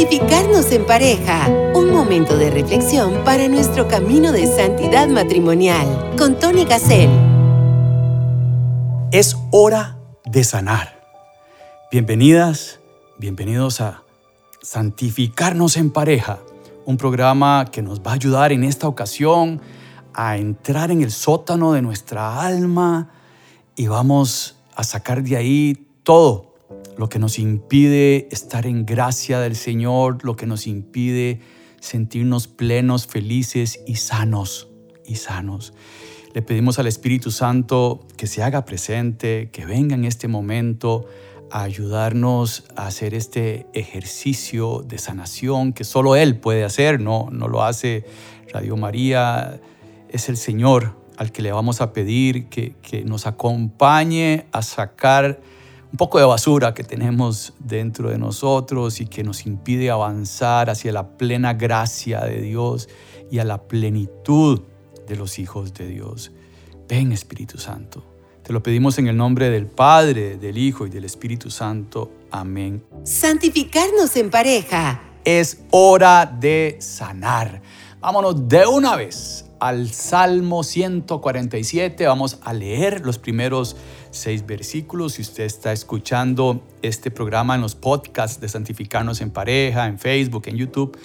Santificarnos en pareja. Un momento de reflexión para nuestro camino de santidad matrimonial. Con Tony Gassel. Es hora de sanar. Bienvenidas, bienvenidos a Santificarnos en pareja. Un programa que nos va a ayudar en esta ocasión a entrar en el sótano de nuestra alma y vamos a sacar de ahí todo lo que nos impide estar en gracia del Señor, lo que nos impide sentirnos plenos, felices y sanos, y sanos. Le pedimos al Espíritu Santo que se haga presente, que venga en este momento a ayudarnos a hacer este ejercicio de sanación que solo Él puede hacer, no, no lo hace Radio María, es el Señor al que le vamos a pedir que, que nos acompañe a sacar un poco de basura que tenemos dentro de nosotros y que nos impide avanzar hacia la plena gracia de Dios y a la plenitud de los hijos de Dios. Ven Espíritu Santo. Te lo pedimos en el nombre del Padre, del Hijo y del Espíritu Santo. Amén. Santificarnos en pareja. Es hora de sanar. Vámonos de una vez al Salmo 147. Vamos a leer los primeros seis versículos. Si usted está escuchando este programa en los podcasts de Santificarnos en Pareja, en Facebook, en YouTube,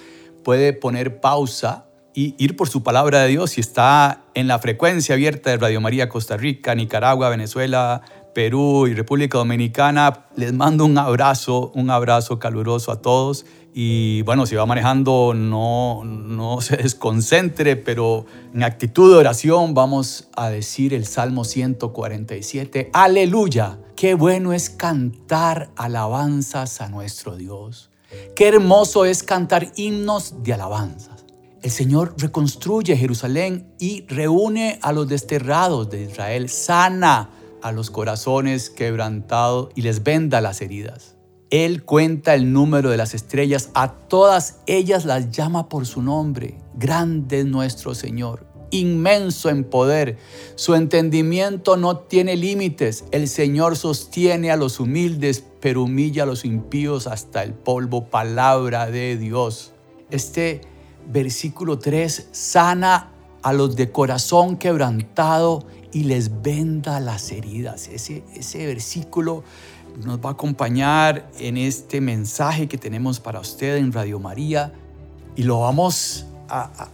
puede poner pausa y ir por su palabra de Dios. Si está en la frecuencia abierta de Radio María Costa Rica, Nicaragua, Venezuela, Perú y República Dominicana, les mando un abrazo, un abrazo caluroso a todos y bueno, si va manejando, no, no se desconcentre, pero en actitud de oración vamos a decir el Salmo 147. Aleluya, qué bueno es cantar alabanzas a nuestro Dios. Qué hermoso es cantar himnos de alabanzas. El Señor reconstruye Jerusalén y reúne a los desterrados de Israel, sana a los corazones quebrantados y les venda las heridas. Él cuenta el número de las estrellas, a todas ellas las llama por su nombre. Grande es nuestro Señor, inmenso en poder. Su entendimiento no tiene límites. El Señor sostiene a los humildes, pero humilla a los impíos hasta el polvo. Palabra de Dios. Este versículo 3 sana a los de corazón quebrantado y les venda las heridas. Ese, ese versículo nos va a acompañar en este mensaje que tenemos para usted en Radio María y lo vamos a,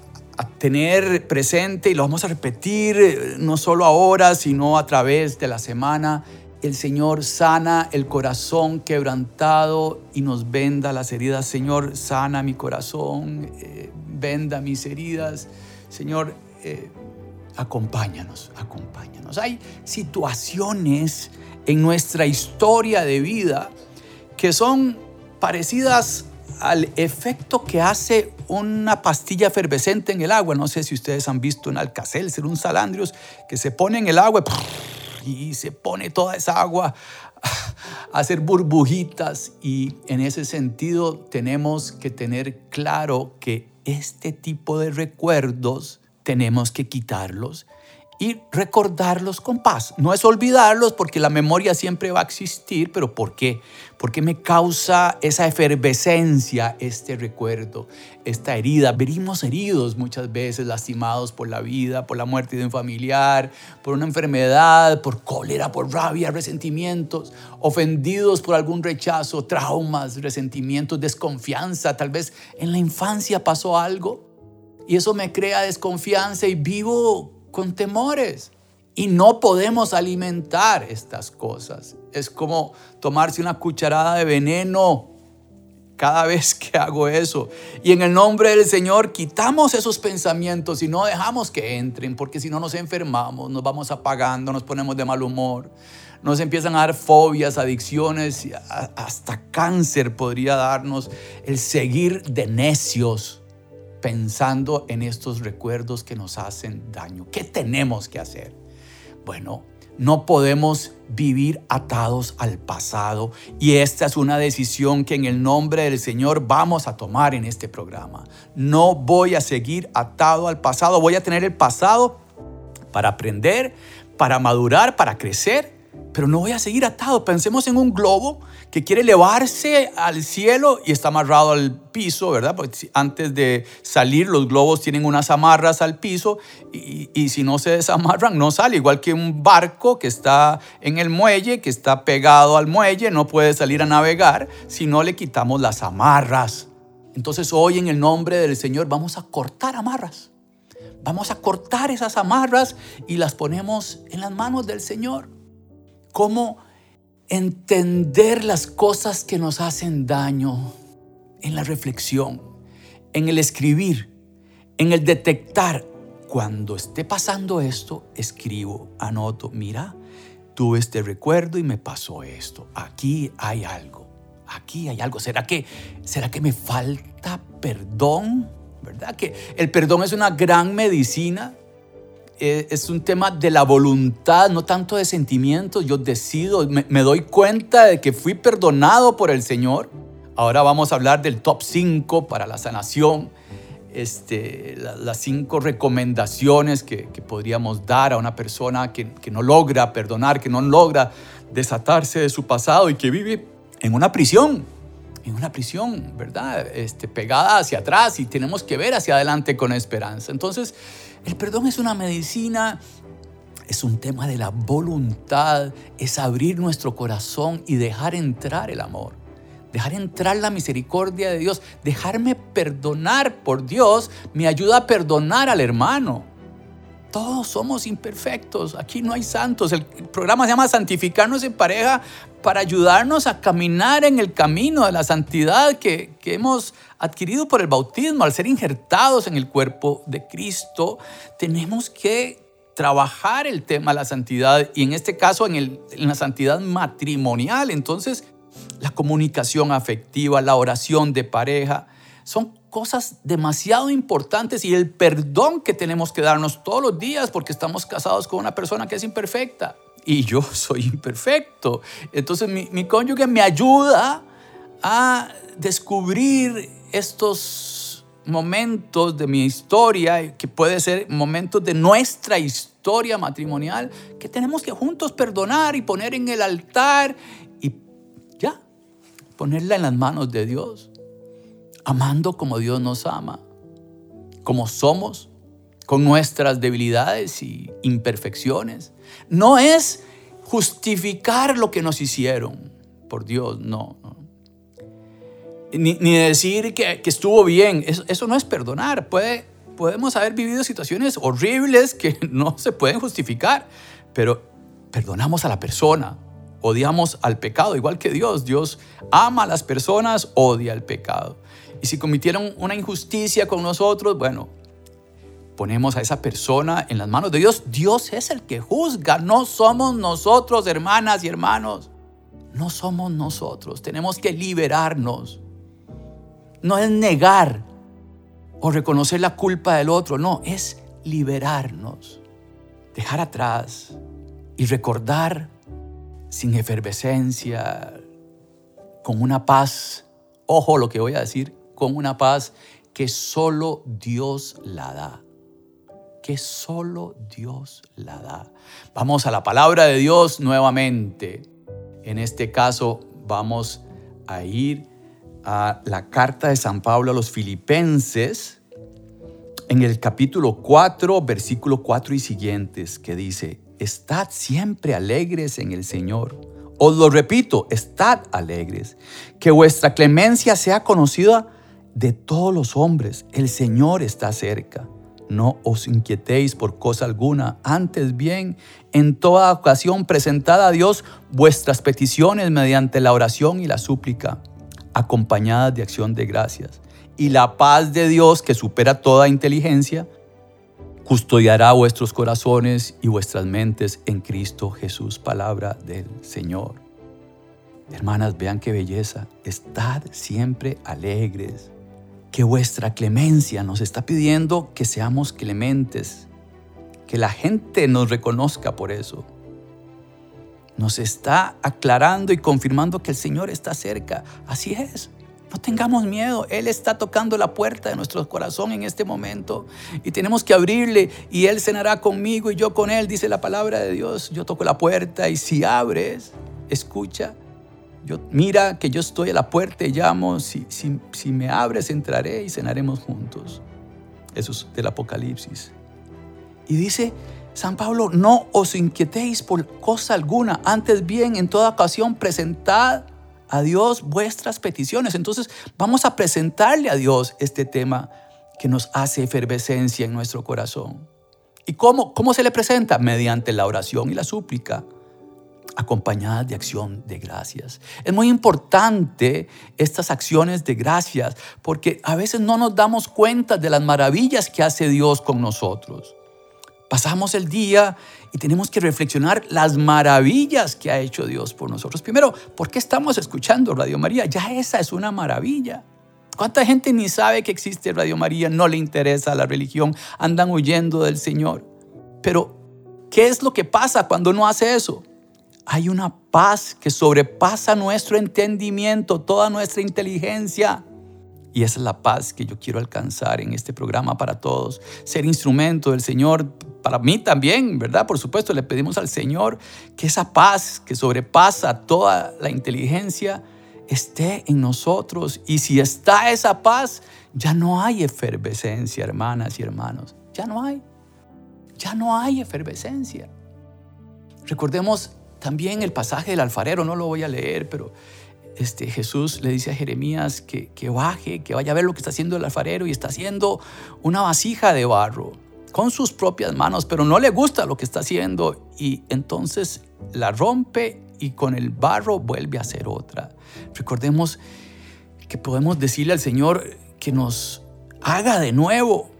tener presente y lo vamos a repetir eh, no solo ahora, sino a través de la semana. El Señor sana el corazón quebrantado y nos venda las heridas. Señor, sana mi corazón, eh, venda mis heridas. Señor, eh, acompáñanos, acompáñanos. Hay situaciones en nuestra historia de vida que son parecidas al efecto que hace una pastilla efervescente en el agua. No sé si ustedes han visto un ser un salandrios, que se pone en el agua y se pone toda esa agua a hacer burbujitas. Y en ese sentido tenemos que tener claro que este tipo de recuerdos tenemos que quitarlos y recordarlos con paz. No es olvidarlos porque la memoria siempre va a existir, pero ¿por qué? Porque me causa esa efervescencia este recuerdo, esta herida. Venimos heridos muchas veces, lastimados por la vida, por la muerte de un familiar, por una enfermedad, por cólera, por rabia, resentimientos, ofendidos por algún rechazo, traumas, resentimientos, desconfianza. Tal vez en la infancia pasó algo y eso me crea desconfianza y vivo con temores. Y no podemos alimentar estas cosas. Es como tomarse una cucharada de veneno cada vez que hago eso. Y en el nombre del Señor quitamos esos pensamientos y no dejamos que entren, porque si no nos enfermamos, nos vamos apagando, nos ponemos de mal humor, nos empiezan a dar fobias, adicciones, hasta cáncer podría darnos el seguir de necios pensando en estos recuerdos que nos hacen daño. ¿Qué tenemos que hacer? Bueno, no podemos vivir atados al pasado y esta es una decisión que en el nombre del Señor vamos a tomar en este programa. No voy a seguir atado al pasado, voy a tener el pasado para aprender, para madurar, para crecer, pero no voy a seguir atado. Pensemos en un globo que quiere elevarse al cielo y está amarrado al piso, ¿verdad? Porque antes de salir los globos tienen unas amarras al piso y, y, si no se desamarran no sale. Igual que un barco que está en el muelle, que está pegado al muelle, no puede salir a navegar si no le quitamos las amarras. Entonces hoy en el nombre del Señor vamos a cortar amarras. Vamos a cortar esas amarras y las ponemos en las manos del Señor cómo entender las cosas que nos hacen daño en la reflexión, en el escribir, en el detectar. Cuando esté pasando esto, escribo, anoto, mira, tuve este recuerdo y me pasó esto. Aquí hay algo. Aquí hay algo. ¿Será que, será que me falta perdón? ¿Verdad? Que el perdón es una gran medicina es un tema de la voluntad, no tanto de sentimientos. Yo decido, me, doy cuenta de que fui perdonado por el Señor. Ahora vamos a hablar del top 5 para la sanación. Este, las cinco recomendaciones que, podríamos dar a una persona que, que, no logra perdonar, que no logra desatarse de su pasado y que vive en una prisión, en una prisión, ¿verdad? Este, pegada hacia atrás y tenemos que ver hacia adelante con esperanza. Entonces, el perdón es una medicina, es un tema de la voluntad, es abrir nuestro corazón y dejar entrar el amor, dejar entrar la misericordia de Dios, dejarme perdonar por Dios me ayuda a perdonar al hermano. Todos somos imperfectos, aquí no hay santos. El programa se llama Santificarnos en pareja para ayudarnos a caminar en el camino de la santidad que, que hemos adquirido por el bautismo, al ser injertados en el cuerpo de Cristo, tenemos que trabajar el tema de la santidad y en este caso en, el, en la santidad matrimonial. Entonces, la comunicación afectiva, la oración de pareja, son cosas demasiado importantes y el perdón que tenemos que darnos todos los días porque estamos casados con una persona que es imperfecta y yo soy imperfecto. Entonces mi, mi cónyuge me ayuda a descubrir estos momentos de mi historia, que puede ser momentos de nuestra historia matrimonial, que tenemos que juntos perdonar y poner en el altar y ya, ponerla en las manos de Dios, amando como Dios nos ama, como somos, con nuestras debilidades y imperfecciones. No es justificar lo que nos hicieron, por Dios, no ni, decir que, estuvo bien. Eso, no es perdonar. Puede, podemos haber vivido situaciones horribles que no se pueden justificar, pero perdonamos a la persona, odiamos al pecado, igual que Dios. Dios ama a las personas, odia el pecado. Y si cometieron una injusticia con nosotros, bueno, ponemos a esa persona en las manos de Dios. Dios es el que juzga, no somos nosotros, hermanas y hermanos. No somos nosotros, tenemos que liberarnos no es negar o reconocer la culpa del otro, no, es liberarnos, dejar atrás y recordar sin efervescencia, con una paz, ojo lo que voy a decir, con una paz que solo Dios la da, que solo Dios la da. Vamos a la palabra de Dios nuevamente. En este caso vamos a ir a la carta de San Pablo a los filipenses en el capítulo 4, versículo 4 y siguientes, que dice, estad siempre alegres en el Señor. Os lo repito, estad alegres. Que vuestra clemencia sea conocida de todos los hombres. El Señor está cerca. No os inquietéis por cosa alguna, antes bien, en toda ocasión presentad a Dios vuestras peticiones mediante la oración y la súplica acompañadas de acción de gracias. Y la paz de Dios, que supera toda inteligencia, custodiará vuestros corazones y vuestras mentes en Cristo Jesús, palabra del Señor. Hermanas, vean qué belleza. Estad siempre alegres. Que vuestra clemencia nos está pidiendo que seamos clementes. Que la gente nos reconozca por eso nos está aclarando y confirmando que el Señor está cerca. Así es. No tengamos miedo, Él está tocando la puerta de nuestro corazón en este momento y tenemos que abrirle y Él cenará conmigo y yo con Él, dice la palabra de Dios. Yo toco la puerta y si abres, escucha, yo, mira que yo estoy a la puerta y llamo, si, si, si me abres entraré y cenaremos juntos. Eso es del Apocalipsis. Y dice San Pablo, no os inquietéis por cosa alguna, antes bien en toda ocasión presentad a Dios vuestras peticiones. Entonces vamos a presentarle a Dios este tema que nos hace efervescencia en nuestro corazón. ¿Y cómo, cómo se le presenta? Mediante la oración y la súplica, acompañadas de acción de gracias. Es muy importante estas acciones de gracias porque a veces no nos damos cuenta de las maravillas que hace Dios con nosotros. Pasamos el día y tenemos que reflexionar las maravillas que ha hecho Dios por nosotros. Primero, ¿por qué estamos escuchando Radio María? Ya esa es una maravilla. ¿Cuánta gente ni sabe que existe Radio María? No le interesa la religión, andan huyendo del Señor. Pero, ¿qué es lo que pasa cuando no hace eso? Hay una paz que sobrepasa nuestro entendimiento, toda nuestra inteligencia. Y esa es la paz que yo quiero alcanzar en este programa para todos. Ser instrumento del Señor, para mí también, ¿verdad? Por supuesto, le pedimos al Señor que esa paz que sobrepasa toda la inteligencia esté en nosotros. Y si está esa paz, ya no hay efervescencia, hermanas y hermanos. Ya no hay. Ya no hay efervescencia. Recordemos también el pasaje del alfarero, no lo voy a leer, pero este, Jesús le dice a Jeremías que, que baje, que vaya a ver lo que está haciendo el alfarero y está haciendo una vasija de barro con sus propias manos, pero no le gusta lo que está haciendo y entonces la rompe y con el barro vuelve a hacer otra. Recordemos que podemos decirle al Señor que nos haga de nuevo.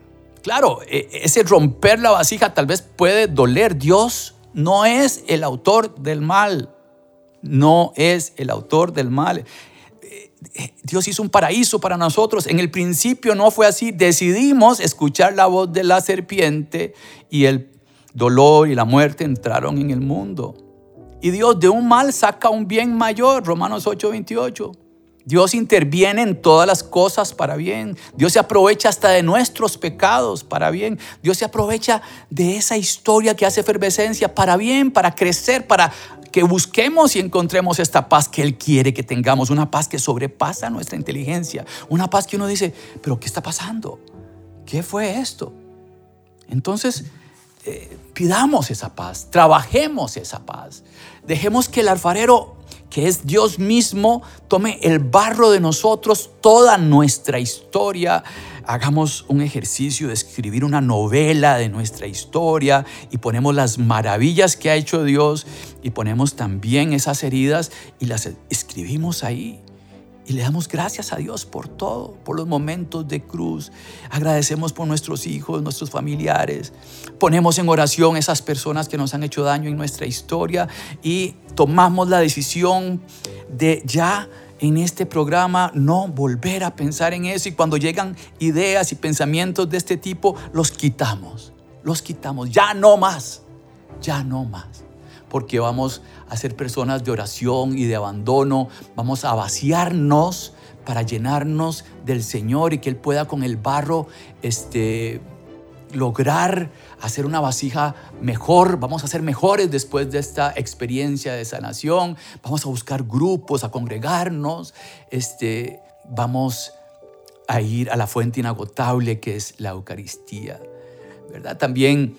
Claro, e, ese romper la vasija tal vez puede doler. Dios no es el autor del mal no es el autor del mal. Dios hizo un paraíso para nosotros. En el principio no fue así. Decidimos escuchar la voz de la serpiente y el dolor y la muerte entraron en el mundo. Y Dios de un mal saca un bien mayor. Romanos 8:28. Dios interviene en todas las cosas para bien. Dios se aprovecha hasta de nuestros pecados para bien. Dios se aprovecha de esa historia que hace efervescencia para bien, para crecer, para que busquemos y encontremos esta paz que Él quiere que tengamos, una paz que sobrepasa nuestra inteligencia, una paz que uno dice, pero ¿qué está pasando? ¿Qué fue esto? Entonces, eh, pidamos esa paz, trabajemos esa paz, dejemos que el alfarero que es Dios mismo, tome el barro de nosotros, toda nuestra historia, hagamos un ejercicio de escribir una novela de nuestra historia y ponemos las maravillas que ha hecho Dios y ponemos también esas heridas y las escribimos ahí. Le damos gracias a Dios por todo, por los momentos de cruz. Agradecemos por nuestros hijos, nuestros familiares. Ponemos en oración esas personas que nos han hecho daño en nuestra historia y tomamos la decisión de ya en este programa no volver a pensar en eso. Y cuando llegan ideas y pensamientos de este tipo, los quitamos, los quitamos, ya no más, ya no más, porque vamos a ser personas de oración y de abandono, vamos a vaciarnos para llenarnos del Señor y que Él pueda con el barro este, lograr hacer una vasija mejor, vamos a ser mejores después de esta experiencia de sanación, vamos a buscar grupos, a congregarnos, este, vamos a ir a la fuente inagotable que es la Eucaristía. ¿verdad? También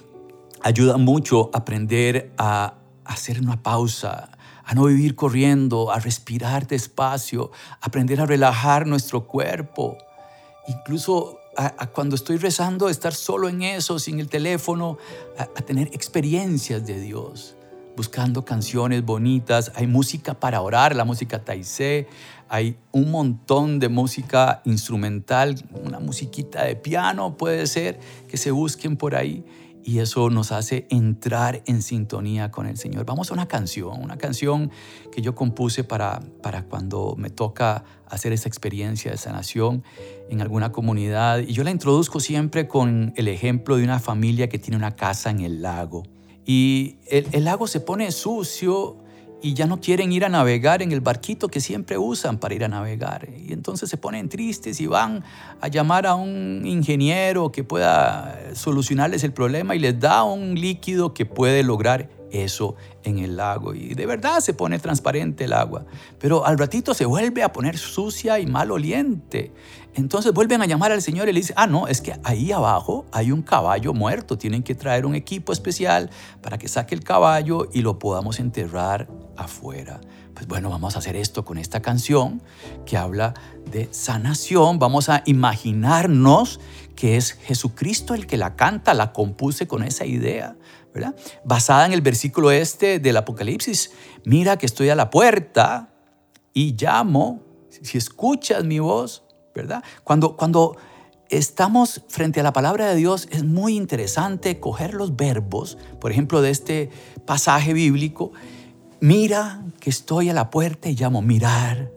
ayuda mucho aprender a hacer una pausa, a no vivir corriendo, a respirar despacio, aprender a relajar nuestro cuerpo. Incluso a, cuando estoy rezando, estar solo en eso, sin el teléfono, a, tener experiencias de Dios, buscando canciones bonitas. Hay música para orar, la música taizé, hay un montón de música instrumental, una musiquita de piano puede ser, que se busquen por ahí y eso nos hace entrar en sintonía con el Señor. Vamos a una canción, una canción que yo compuse para, para cuando me toca hacer esa experiencia de sanación en alguna comunidad. Y yo la introduzco siempre con el ejemplo de una familia que tiene una casa en el lago. Y el, el lago se pone sucio y ya no quieren ir a navegar en el barquito que siempre usan para ir a navegar. Y entonces se ponen tristes y van a llamar a un ingeniero que pueda solucionarles el problema y les da un líquido que puede lograr eso en el lago. Y de verdad se pone transparente el agua. Pero al ratito se vuelve a poner sucia y maloliente. Entonces vuelven a llamar al Señor y le dicen, ah, no, es que ahí abajo hay un caballo muerto. Tienen que traer un equipo especial para que saque el caballo y lo podamos enterrar afuera. Pues bueno, vamos a hacer esto con esta canción que habla de sanación. Vamos a imaginarnos que es Jesucristo el que la canta, la compuse con esa idea. Basada en el versículo este del Apocalipsis, mira que estoy a la puerta y llamo, si escuchas mi voz, ¿verdad? Cuando, cuando estamos frente a la palabra de Dios es muy interesante coger los verbos, por ejemplo, de este pasaje bíblico, mira que estoy a la puerta y llamo, mirar,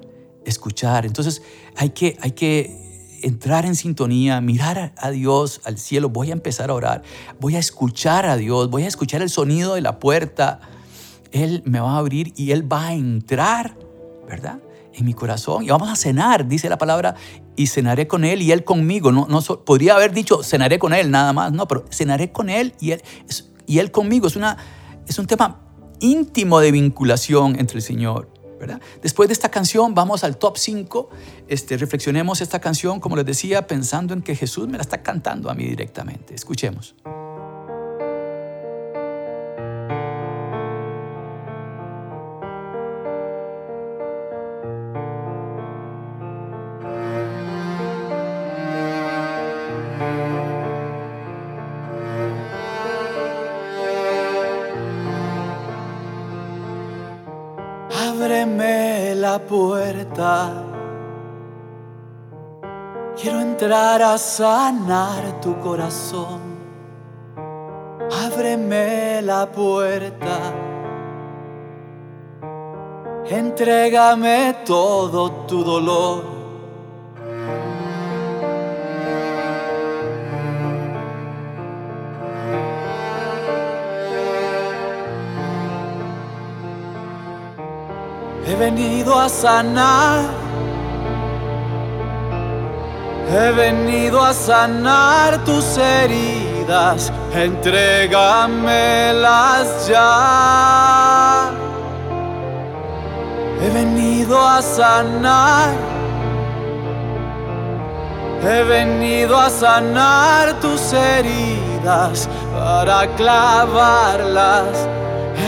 escuchar. Entonces hay que, hay que entrar en sintonía, mirar a Dios, al cielo, voy a empezar a orar, voy a escuchar a Dios, voy a escuchar el sonido de la puerta. Él me va a abrir y Él va a entrar, ¿verdad? En mi corazón. Y vamos a cenar, dice la palabra, y cenaré con Él y Él conmigo. No, no podría haber dicho cenaré con Él nada más, no, pero cenaré con Él y Él, y él conmigo. Es, una, es un tema íntimo de vinculación entre el Señor Después de esta canción vamos al top 5. Este, reflexionemos esta canción, como les decía, pensando en que Jesús me la está cantando a mí directamente. Escuchemos. Entrar a sanar tu corazón. Ábreme la puerta. Entrégame todo tu dolor. He venido a sanar. He venido a sanar tus heridas. Entrégamelas ya. He venido a sanar. He venido a sanar tus heridas para clavarlas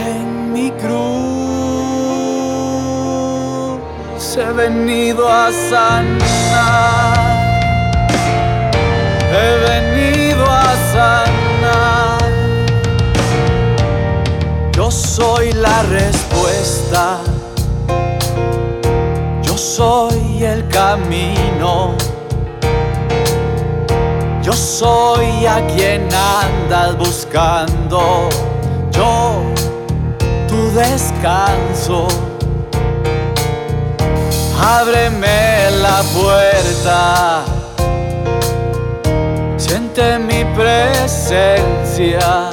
en mi cruz he venido a sanar. He venido a sanar. Yo soy la respuesta. Yo soy el camino. Yo soy a quien andas buscando. Yo, tu descanso ábreme la puerta, siente mi presencia,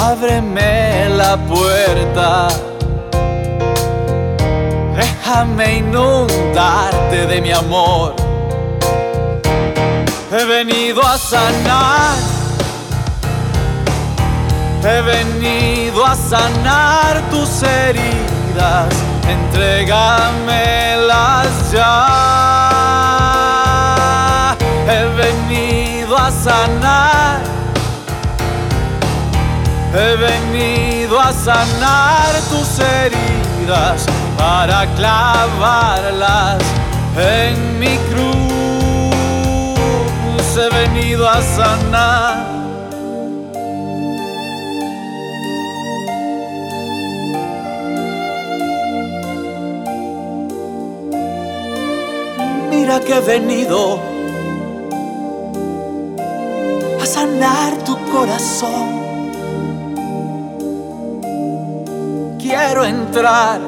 ábreme la puerta, déjame inundarte de mi amor, he venido a sanar. He venido a sanar tus heridas entrégamelas ya. He venido a sanar, he venido a sanar tus heridas para clavarlas en mi cruz. He venido a sanar. mira que he venido sanar tu corazón. Quiero entrar.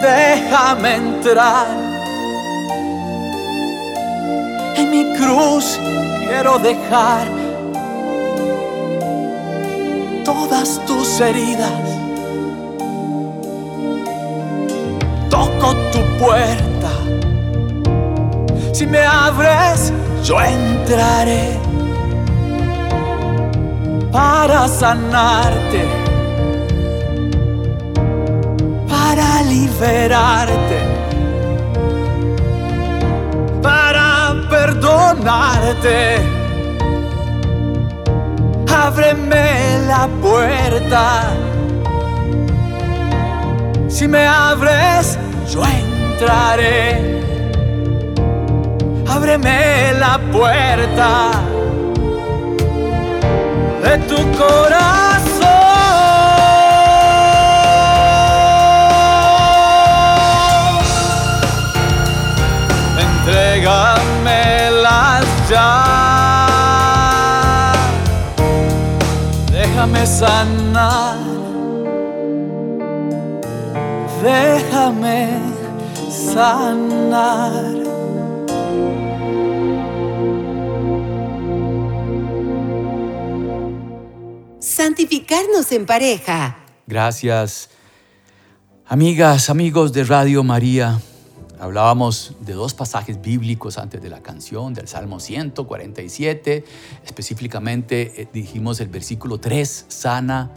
Déjame entrar. En mi cruz quiero dejar todas tus heridas. Toco tu puerta. Si me abres, yo entraré para sanarte, para liberarte, para perdonarte ábreme la puerta. Si me abres, yo entraré. Ábreme la puerta de tu corazón. Entrégame las llaves. déjame sanar, déjame sanar. Santificarnos en pareja. Gracias, amigas, amigos de Radio María. Hablábamos de dos pasajes bíblicos antes de la canción, del Salmo 147. Específicamente eh, dijimos el versículo 3, sana.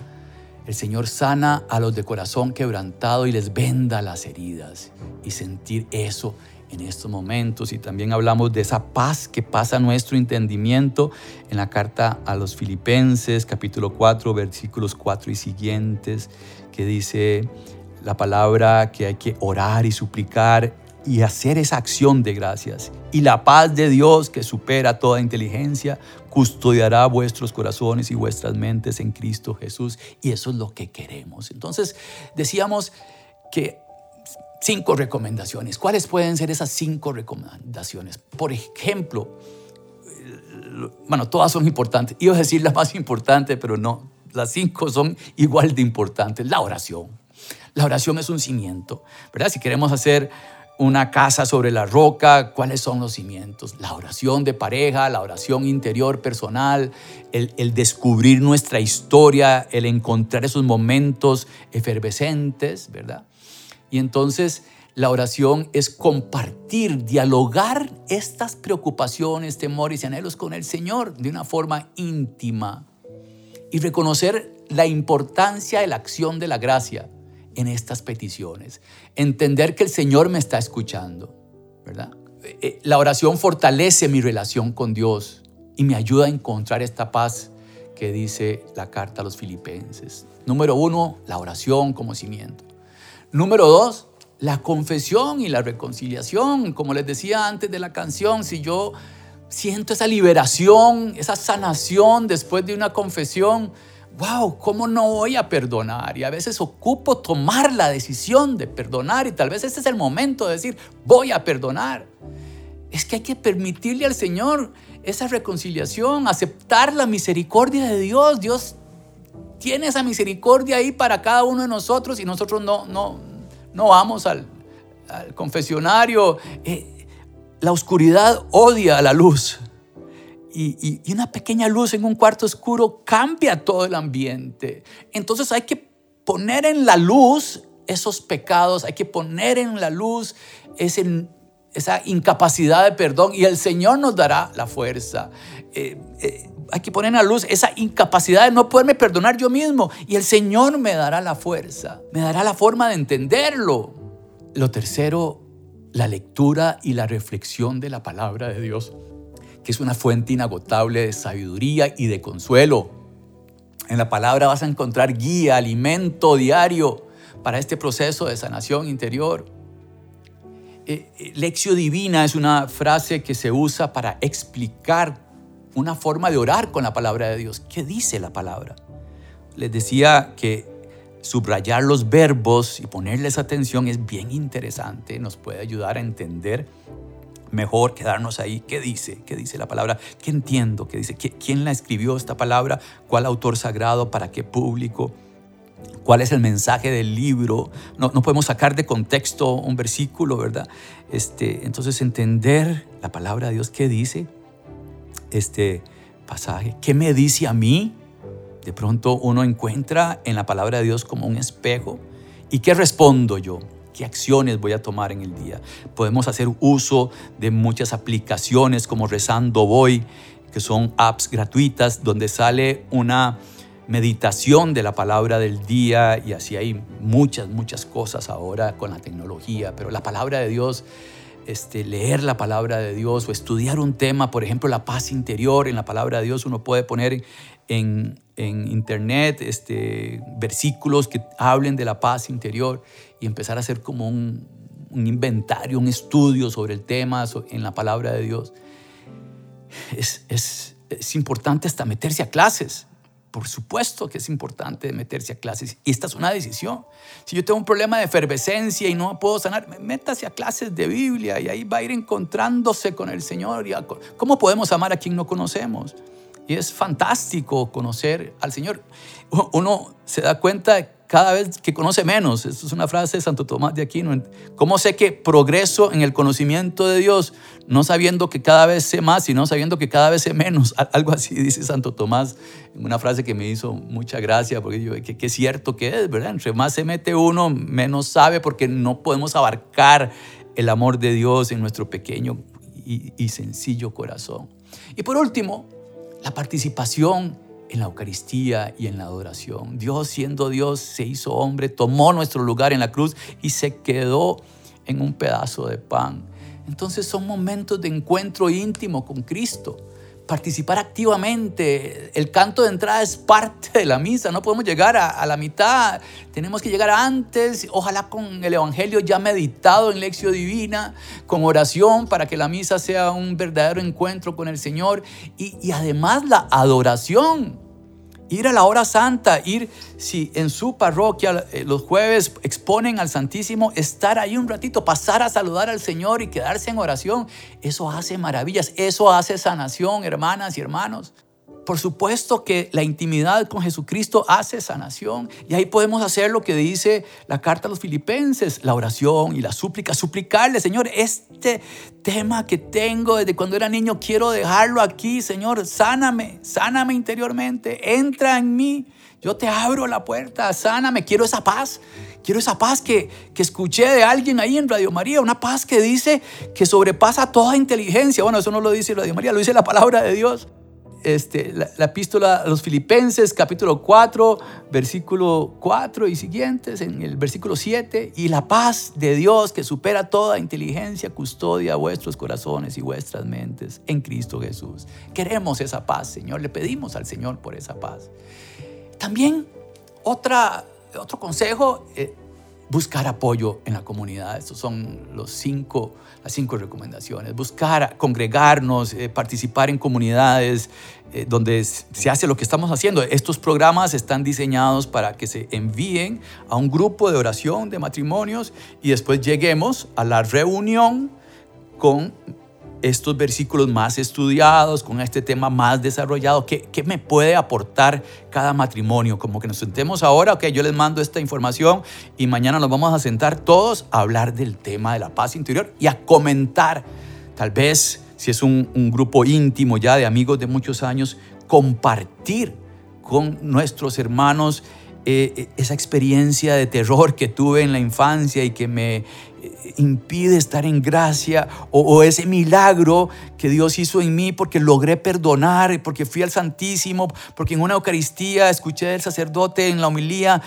El Señor sana a los de corazón quebrantado y les venda las heridas. Y sentir eso en estos momentos. Y también hablamos de esa paz que pasa nuestro entendimiento en la carta a los filipenses, capítulo 4, versículos 4 y siguientes, que dice la palabra que hay que orar y suplicar y hacer esa acción de gracias. Y la paz de Dios que supera toda inteligencia custodiará vuestros corazones y vuestras mentes en Cristo Jesús. Y eso es lo que queremos. Entonces decíamos que cinco recomendaciones. ¿Cuáles pueden ser esas cinco recomendaciones? Por ejemplo, bueno, todas son importantes. Iba a decir la más importante, pero no. Las cinco son igual de importantes. La oración. La oración es un cimiento, ¿verdad? Si queremos hacer una casa sobre la roca, cuáles son los cimientos, la oración de pareja, la oración interior personal, el, descubrir nuestra historia, el encontrar esos momentos efervescentes, ¿verdad? Y entonces la oración es compartir, dialogar estas preocupaciones, temores y anhelos con el Señor de una forma íntima y reconocer la importancia de la acción de la gracia en estas peticiones. Entender que el Señor me está escuchando, ¿verdad? Eh, eh, la oración fortalece mi relación con Dios y me ayuda a encontrar esta paz que dice la carta a los filipenses. Número uno, la oración como cimiento. Número dos, la confesión y la reconciliación. Como les decía antes de la canción, si yo siento esa liberación, esa sanación después de una confesión, wow, ¿cómo no voy a perdonar? Y a veces ocupo tomar la decisión de perdonar y tal vez este es el momento de decir, voy a perdonar. Es que hay que permitirle al Señor esa reconciliación, aceptar la misericordia de Dios. Dios tiene esa misericordia ahí para cada uno de nosotros y nosotros no, no, no vamos al, confesionario. Eh, la oscuridad odia a la luz y, una pequeña luz en un cuarto oscuro cambia todo el ambiente. Entonces hay que poner en la luz esos pecados, hay que poner en la luz esa incapacidad de perdón y el Señor nos dará la fuerza. Eh, eh, hay que poner la luz esa incapacidad de no poderme perdonar yo mismo y el Señor me dará la fuerza, me dará la forma de entenderlo. Lo tercero, la lectura y la reflexión de la palabra de Dios que es una fuente inagotable de sabiduría y de consuelo. En la palabra vas a encontrar guía, alimento diario para este proceso de sanación interior. Eh, eh, lección divina es una frase que se usa para explicar una forma de orar con la palabra de Dios. ¿Qué dice la palabra? Les decía que subrayar los verbos y ponerles atención es bien interesante, nos puede ayudar a entender mejor quedarnos ahí. ¿Qué dice? ¿Qué dice la palabra? ¿Qué entiendo? ¿Qué dice? ¿Quién la escribió esta palabra? ¿Cuál autor sagrado? ¿Para qué público? ¿Cuál es el mensaje del libro? No, no podemos sacar de contexto un versículo, ¿verdad? Este, entonces entender la palabra de Dios, ¿qué dice este pasaje? ¿Qué me dice a mí? De pronto uno encuentra en la palabra de Dios como un espejo. ¿Y qué respondo yo? ¿Qué acciones voy a tomar en el día? Podemos hacer uso de muchas aplicaciones como Rezando Voy, que son apps gratuitas donde sale una meditación de la palabra del día y así hay muchas, muchas cosas ahora con la tecnología, pero la palabra de Dios, este, leer la palabra de Dios o estudiar un tema, por ejemplo, la paz interior en la palabra de Dios, uno puede poner en, en internet este, versículos que hablen de la paz interior y empezar a hacer como un, un inventario, un estudio sobre el tema en la palabra de Dios. Es, es, es importante hasta meterse a clases por supuesto que es importante meterse a clases y esta es una decisión. Si yo tengo un problema de efervescencia y no puedo sanar, métase a clases de Biblia y ahí va a ir encontrándose con el Señor. ¿Cómo podemos amar a quien no conocemos? Y es fantástico conocer al Señor. Uno se da cuenta cada vez que conoce menos. Esto es una frase de Santo Tomás de Aquino. ¿Cómo sé que progreso en el conocimiento de Dios? No sabiendo que cada vez sé más, sino sabiendo que cada vez sé menos. Algo así dice Santo Tomás una frase que me hizo mucha gracia, porque yo, que, es cierto que es, ¿verdad? Entre más se mete uno, menos sabe, porque no podemos abarcar el amor de Dios en nuestro pequeño y sencillo corazón. Y por último, la participación en la Eucaristía y en la adoración. Dios siendo Dios se hizo hombre, tomó nuestro lugar en la cruz y se quedó en un pedazo de pan. Entonces son momentos de encuentro íntimo con Cristo. Participar activamente. El canto de entrada es parte de la misa. No podemos llegar a, la mitad. Tenemos que llegar antes. Ojalá con el Evangelio ya meditado en lección divina, con oración para que la misa sea un verdadero encuentro con el Señor. Y, y además la adoración Ir a la hora santa, ir, si en su parroquia eh, los jueves exponen al Santísimo, estar ahí un ratito, pasar a saludar al Señor y quedarse en oración, eso hace maravillas, eso hace sanación, hermanas y hermanos. Por supuesto que la intimidad con Jesucristo hace sanación. Y ahí podemos hacer lo que dice la carta a los filipenses, la oración y la súplica, suplicarle, Señor, este tema que tengo desde cuando era niño, quiero dejarlo aquí, Señor, sáname, sáname interiormente, entra en mí, yo te abro la puerta, sáname, quiero esa paz. Quiero esa paz que, que escuché de alguien ahí en Radio María, una paz que dice que sobrepasa toda inteligencia. Bueno, eso no lo dice Radio María, lo dice la palabra de Dios este, la, epístola a los filipenses, capítulo 4, versículo 4 y siguientes, en el versículo 7, y la paz de Dios que supera toda inteligencia custodia vuestros corazones y vuestras mentes en Cristo Jesús. Queremos esa paz, Señor, le pedimos al Señor por esa paz. También otra, otro consejo, eh, buscar apoyo en la comunidad. Estos son los cinco, las cinco recomendaciones. Buscar, congregarnos, eh, participar en comunidades eh, donde se hace lo que estamos haciendo. Estos programas están diseñados para que se envíen a un grupo de oración de matrimonios y después lleguemos a la reunión con estos versículos más estudiados, con este tema más desarrollado, ¿qué, ¿qué, me puede aportar cada matrimonio? Como que nos sentemos ahora, ok, yo les mando esta información y mañana nos vamos a sentar todos a hablar del tema de la paz interior y a comentar, tal vez si es un, un grupo íntimo ya de amigos de muchos años, compartir con nuestros hermanos eh, eh, esa experiencia de terror que tuve en la infancia y que me impide estar en gracia o, ese milagro que Dios hizo en mí porque logré perdonar, porque fui al Santísimo, porque en una Eucaristía escuché del sacerdote en la homilía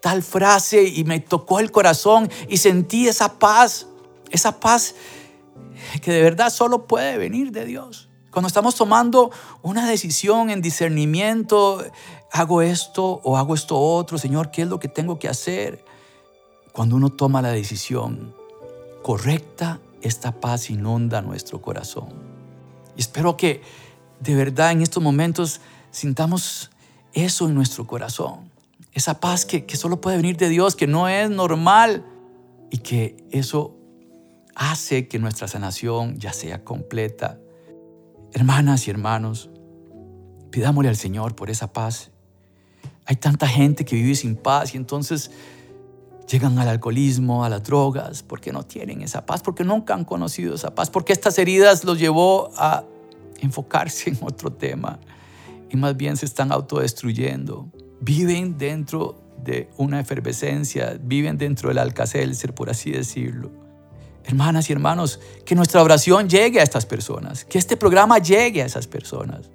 tal frase y me tocó el corazón y sentí esa paz, esa paz que de verdad solo puede venir de Dios. Cuando estamos tomando una decisión en discernimiento, hago esto o hago esto otro, Señor, ¿qué es lo que tengo que hacer? Cuando uno toma la decisión correcta, esta paz inunda nuestro corazón. Y espero que de verdad en estos momentos sintamos eso en nuestro corazón. Esa paz que, que solo puede venir de Dios, que no es normal y que eso hace que nuestra sanación ya sea completa. Hermanas y hermanos, pidámosle al Señor por esa paz hay tanta gente que vive sin paz y entonces llegan al alcoholismo, a las drogas, porque no tienen esa paz, porque nunca han conocido esa paz, porque estas heridas los llevó a enfocarse en otro tema. y más bien se están autodestruyendo. Viven dentro de una efervescencia, viven dentro del alcacelser, por así decirlo. Hermanas y hermanos, que nuestra oración llegue a estas personas, que este programa llegue a esas personas,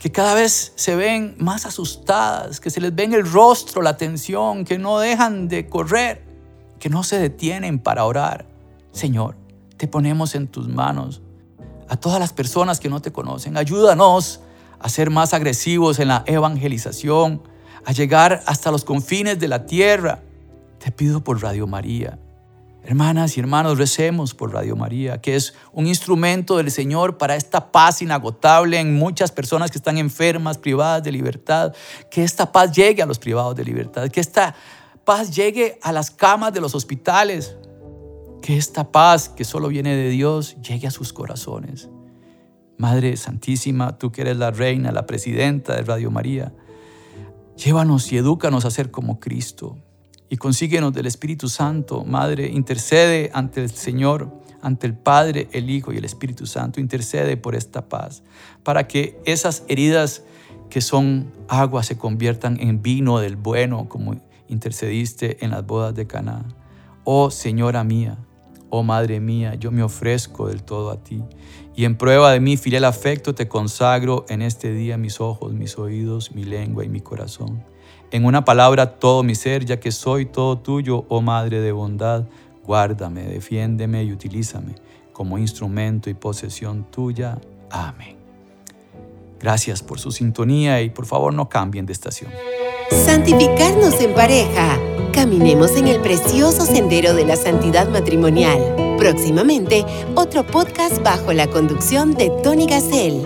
que cada vez se ven más asustadas, que se les ve en el rostro la tensión, que no dejan de correr, que no se detienen para orar. Señor, te ponemos en tus manos a todas las personas que no te conocen. Ayúdanos a ser más agresivos en la evangelización, a llegar hasta los confines de la tierra. Te pido por Radio María. Hermanas y hermanos, recemos por Radio María, que es un instrumento del Señor para esta paz inagotable en muchas personas que están enfermas, privadas de libertad. Que esta paz llegue a los privados de libertad, que esta paz llegue a las camas de los hospitales, que esta paz que solo viene de Dios llegue a sus corazones. Madre Santísima, tú que eres la reina, la presidenta de Radio María, llévanos y edúcanos a ser como Cristo y consíguenos del Espíritu Santo. Madre, intercede ante el Señor, ante el Padre, el Hijo y el Espíritu Santo. Intercede por esta paz, para que esas heridas que son agua se conviertan en vino del bueno, como intercediste en las bodas de Caná. Oh Señora mía, oh Madre mía, yo me ofrezco del todo a ti y en prueba de mi fiel afecto te consagro en este día mis ojos, mis oídos, mi lengua y mi corazón. En una palabra todo mi ser, ya que soy todo tuyo, oh Madre de bondad, guárdame, defiéndeme y utilízame como instrumento y posesión tuya. Amén. Gracias por su sintonía y por favor no cambien de estación. Santificarnos en pareja. Caminemos en el precioso sendero de la santidad matrimonial. Próximamente, otro podcast bajo la conducción de Tony Gassel.